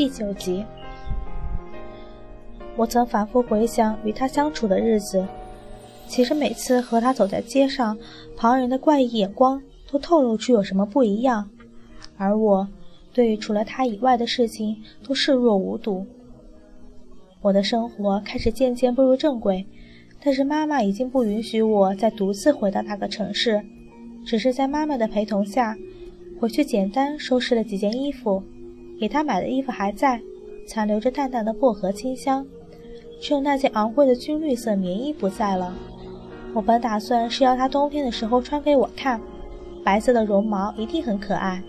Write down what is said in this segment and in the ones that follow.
第九集。我曾反复回想与他相处的日子，其实每次和他走在街上，旁人的怪异眼光都透露出有什么不一样，而我对于除了他以外的事情都视若无睹。我的生活开始渐渐步入正轨，但是妈妈已经不允许我再独自回到那个城市，只是在妈妈的陪同下，回去简单收拾了几件衣服，给她买的衣服还在，残留着淡淡的薄荷清香，只有那件昂贵的军绿色棉衣不在了。我本打算是要她冬天的时候穿给我看，白色的绒毛一定很可爱。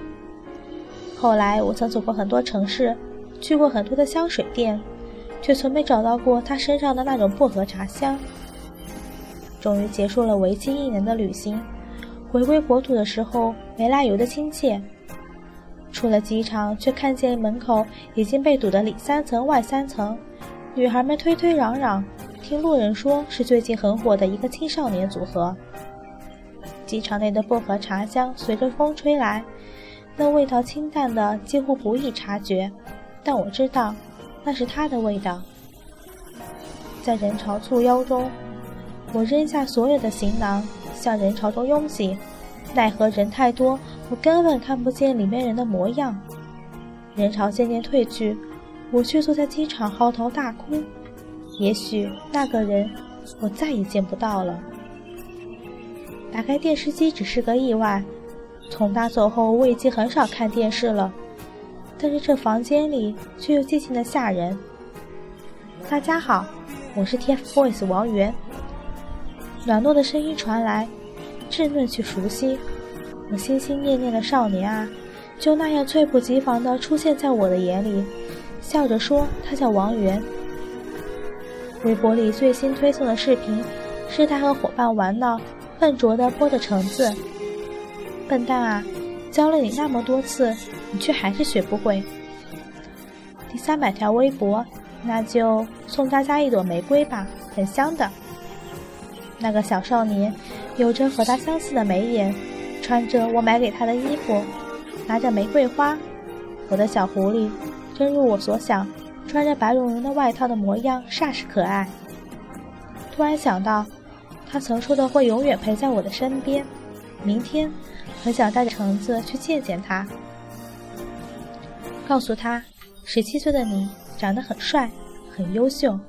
后来我曾走过很多城市，去过很多的香水店。却从没找到过他身上的那种薄荷茶香。终于结束了为期一年的旅行，回归国土的时候没来由的亲切。出了机场，却看见门口已经被堵得里三层外三层，女孩们推推攘攘，听路人说是最近很火的一个青少年组合。机场内的薄荷茶香随着风吹来，那味道清淡的几乎不易察觉，但我知道。那是他的味道，在人潮簇拥中，我扔下所有的行囊，向人潮中拥挤。奈何人太多，我根本看不见里面人的模样。人潮渐渐退去，我却坐在机场嚎啕大哭。也许那个人，我再也见不到了。打开电视机只是个意外。从他走后，我已经很少看电视了。但是这房间里却又寂静的吓人。大家好，我是 TFBOYS 王源。软糯的声音传来，稚嫩去熟悉。我心心念念的少年啊，就那样猝不及防地出现在我的眼里，笑着说他叫王源。微博里最新推送的视频，是他和伙伴玩闹，笨拙地剥着橙子。笨蛋啊！教了你那么多次，你却还是学不会。第三百条微博，那就送大家一朵玫瑰吧，很香的。那个小少年有着和他相似的眉眼，穿着我买给他的衣服，拿着玫瑰花。我的小狐狸，真如我所想，穿着白绒绒的外套的模样煞是可爱。突然想到，他曾说的会永远陪在我的身边。明天。很想带着橙子去见见他，告诉他，十七岁的你长得很帅，很优秀。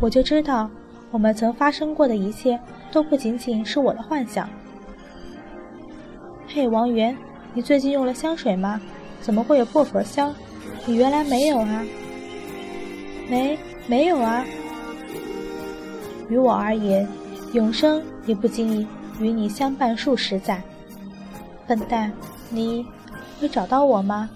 我就知道，我们曾发生过的一切都不仅仅是我的幻想。嘿，王源，你最近用了香水吗？怎么会有薄荷香？你原来没有啊？没，没有啊。于我而言，永生也不仅与你相伴数十载。笨蛋，你会找到我吗？